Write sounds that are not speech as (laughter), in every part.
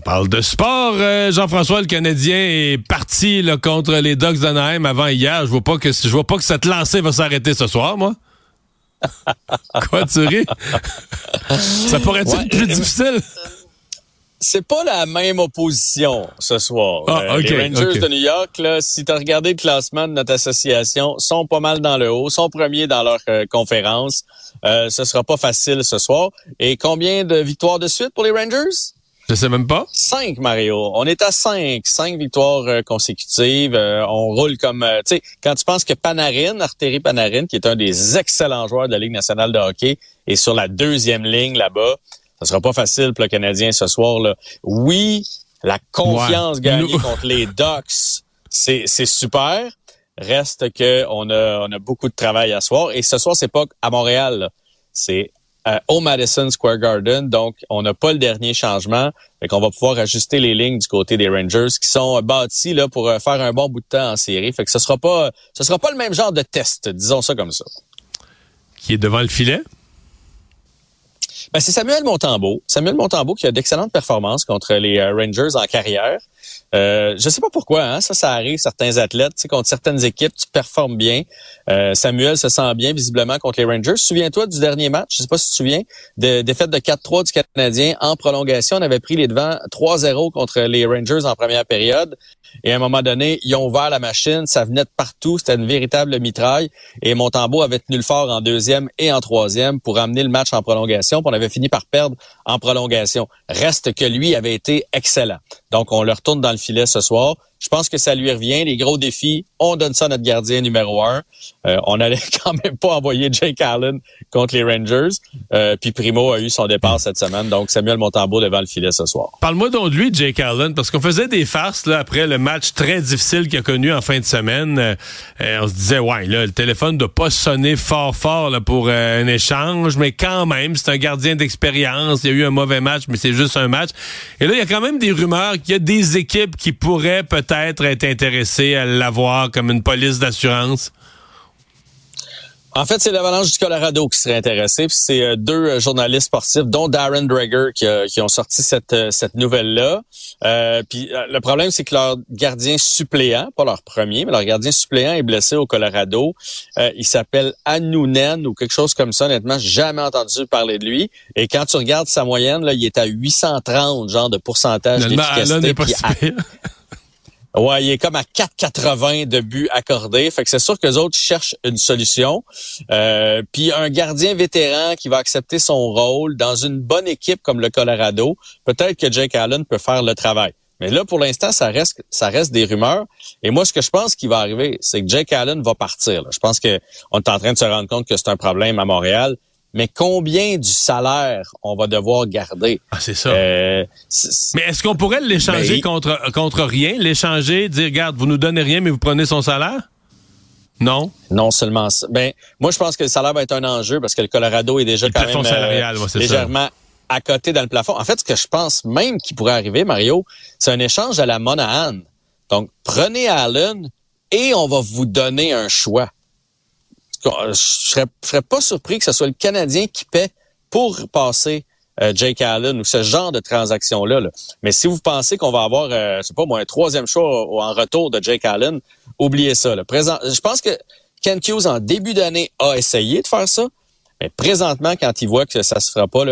On parle de sport. Euh, Jean-François, le Canadien, est parti là, contre les Ducks d'Anaheim avant hier. Je vois pas que je vois pas que cette lancée va s'arrêter ce soir, moi. (laughs) Quoi, tu ris? Ça pourrait être Ouais, plus euh, difficile? C'est pas la même opposition ce soir. Ah, Euh, les Rangers de New York, là, si tu as regardé le classement de notre association, sont pas mal dans le haut, sont premiers dans leur euh, conférence. Ce sera pas facile ce soir. Et combien de victoires de suite pour les Rangers? Je sais même pas. Cinq, Mario. On est à cinq. Cinq victoires euh, consécutives. Euh, on roule comme... euh, tu sais, quand tu penses que Panarin, Arteri Panarin, qui est un des excellents joueurs de la Ligue nationale de hockey, est sur la deuxième ligne là-bas, ça sera pas facile pour le Canadien ce soir. là. Oui, la confiance Ouais. gagnée contre les Ducks, c'est super. Reste que on a, on a beaucoup de travail à soir. Et ce soir, c'est pas à Montréal. C'est euh, au Madison Square Garden. Donc, on n'a pas le dernier changement. Fait qu'on va pouvoir ajuster les lignes du côté des Rangers qui sont euh, bâtis là pour euh, faire un bon bout de temps en série. Fait que ce sera ce sera pas le même genre de test, disons ça comme ça. Qui est devant le filet? Ben, c'est Samuel Montembeau. Samuel Montembeau qui a d'excellentes performances contre les euh, Rangers en carrière. Euh, je sais pas pourquoi, hein, ça, ça arrive, certains athlètes, contre certaines équipes, tu performes bien. Euh, Samuel se sent bien visiblement contre les Rangers. Souviens-toi du dernier match, je sais pas si tu te souviens, de défaite de 4-3 du Canadien en prolongation. On avait pris les devants 3-0 contre les Rangers en première période. Et à un moment donné, ils ont ouvert la machine, ça venait de partout, c'était une véritable mitraille. Et Montembeau avait tenu le fort en deuxième et en troisième pour amener le match en prolongation. Fini par perdre en prolongation. Reste que lui avait été excellent. Donc on le retourne dans le filet ce soir. Je pense que ça lui revient. Les gros défis, on donne ça à notre gardien numéro un. Euh, on allait (laughs) quand même pas envoyer Jake Allen contre les Rangers. Euh, puis Primo a eu son départ cette semaine. Donc Samuel Montembeau devant le filet ce soir. Parle-moi donc de lui, Jake Allen, parce qu'on faisait des farces là, après le match très difficile qu'il a connu en fin de semaine. Euh, euh, on se disait, ouais, là, le téléphone doit pas sonner fort fort là, pour euh, un échange, mais quand même, c'est un gardien d'expérience. Il y a eu un mauvais match, mais c'est juste un match. Et là, il y a quand même des rumeurs qu'il y a des équipes qui pourraient peut-être être intéressées à l'avoir comme une police d'assurance? En fait, c'est l'Avalanche du Colorado qui serait intéressé. Puis c'est euh, deux euh, journalistes sportifs, dont Darren Dreger, qui, ont sorti cette, euh, cette nouvelle-là. Euh, puis le problème, c'est que leur gardien suppléant, pas leur premier, mais leur gardien suppléant est blessé au Colorado. Euh, il s'appelle Anounen ou quelque chose comme ça. Honnêtement, j'ai jamais entendu parler de lui. Et quand tu regardes sa moyenne, là, il est à 830 genre de pourcentage d'efficacité. Ouais, il est comme à 4,80 de buts accordés. Fait que c'est sûr que les autres cherchent une solution. Euh, puis un gardien vétéran qui va accepter son rôle dans une bonne équipe comme le Colorado, peut-être que Jake Allen peut faire le travail. Mais là, pour l'instant, ça reste, des rumeurs. Et moi, ce que je pense qui va arriver, c'est que Jake Allen va partir. Je pense que on est en train de se rendre compte que c'est un problème à Montréal. Mais combien du salaire on va devoir garder? Ah, c'est ça. Euh, Mais est-ce qu'on pourrait l'échanger Mais- contre, contre rien? L'échanger, dire, regarde, vous nous donnez rien, mais vous prenez son salaire? Non? Non seulement ça. Ben, moi, je pense que le salaire va être un enjeu parce que le Colorado est déjà Le quand euh, ouais, légèrement à côté dans le plafond. En fait, ce que je pense même qui pourrait arriver, Mario, c'est un échange à la Monahan. Donc, prenez Allen et on va vous donner un choix. Je serais, je serais pas surpris que ce soit le Canadien qui paie pour passer euh, Jake Allen ou ce genre de transaction-là. là. Mais si vous pensez qu'on va avoir, euh, je sais pas moi, un troisième choix en retour de Jake Allen, oubliez ça. Là. Présent, je pense que Ken Hughes, en début d'année, a essayé de faire ça. Mais présentement, quand il voit que ça se fera pas,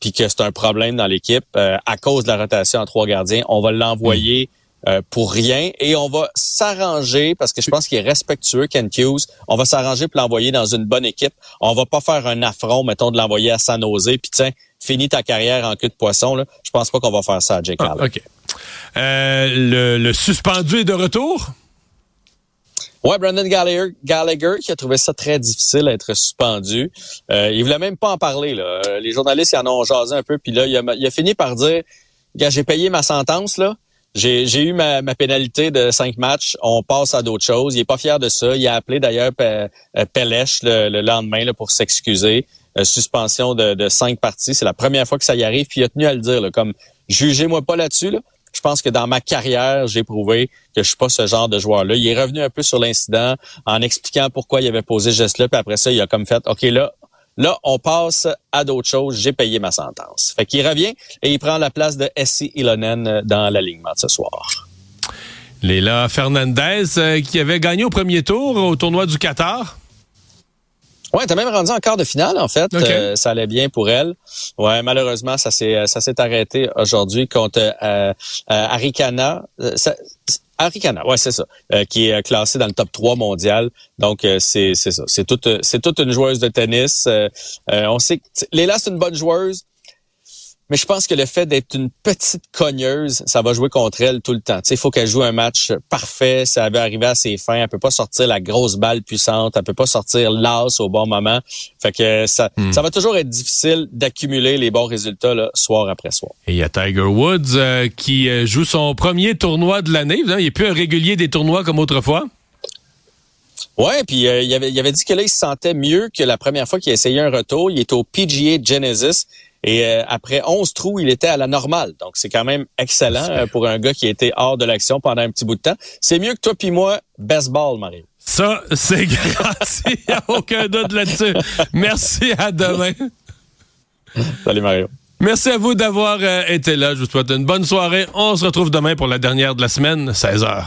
puis que c'est un problème dans l'équipe euh, à cause de la rotation en trois gardiens, on va l'envoyer euh, pour rien et on va s'arranger parce que je pense qu'il est respectueux, Ken Hughes. On va s'arranger pour l'envoyer dans une bonne équipe. On va pas faire un affront, mettons, de l'envoyer à San Jose, puis tiens, finis ta carrière en queue de poisson. Là. Je pense pas qu'on va faire ça à Jake Ah, Allen. Euh, le, le suspendu est de retour? Ouais, Brandon Gallagher, Gallagher qui a trouvé ça très difficile d'être suspendu. Euh, il voulait même pas en parler. Là. Euh, Les journalistes ils en ont jasé un peu, puis là, il a, il a fini par dire Gars, j'ai payé ma sentence, là, j'ai eu ma, pénalité de cinq matchs. On passe à d'autres choses. Il est pas fier de ça. Il a appelé d'ailleurs Pelèche le, lendemain là, pour s'excuser. Euh, suspension de, cinq parties. C'est la première fois que ça y arrive. Puis il a tenu à le dire, là, comme jugez-moi pas là-dessus. Là. Je pense que dans ma carrière, j'ai prouvé que je suis pas ce genre de joueur-là. Il est revenu un peu sur l'incident en expliquant pourquoi il avait posé ce geste-là. Puis après ça, il a comme fait, OK, là, Là, on passe à d'autres choses. J'ai payé ma sentence. Fait qu'il revient et il prend la place de Essie Ilonen dans l'alignement de ce soir. Léla Fernandez, euh, qui avait gagné au premier tour au tournoi du Qatar. Ouais, t'as même rendu en quart de finale en fait. Euh, ça allait bien pour elle. Ouais, malheureusement, ça s'est ça s'est arrêté aujourd'hui contre euh, euh Arikana. Euh, Arikana, ouais, c'est ça, qui est classé dans le top 3 mondial. Donc c'est c'est ça, c'est toute c'est toute une joueuse de tennis. on sait que Léla c'est une bonne joueuse. Mais je pense que le fait d'être une petite cogneuse, ça va jouer contre elle tout le temps. Il faut qu'elle joue un match parfait, ça va arriver à ses fins. Elle peut pas sortir la grosse balle puissante, elle peut pas sortir l'as au bon moment. Fait que ça, hmm. ça va toujours être difficile d'accumuler les bons résultats là, soir après soir. Et il y a Tiger Woods euh, qui euh, joue son premier tournoi de l'année. Il est plus un régulier des tournois comme autrefois. Ouais, puis euh, il, avait, il avait dit que là, il se sentait mieux que la première fois qu'il a essayé un retour. Il est au PGA Genesis. Et euh, après 11 trous, il était à la normale. Donc, c'est quand même excellent euh, pour un gars qui a été hors de l'action pendant un petit bout de temps. C'est mieux que toi puis moi, baseball, Mario. Ça, c'est (laughs) grâce. Il n'y a aucun doute là-dessus. Merci, à demain. Salut, Mario. Merci à vous d'avoir euh, été là. Je vous souhaite une bonne soirée. On se retrouve demain pour la dernière de la semaine, 16h.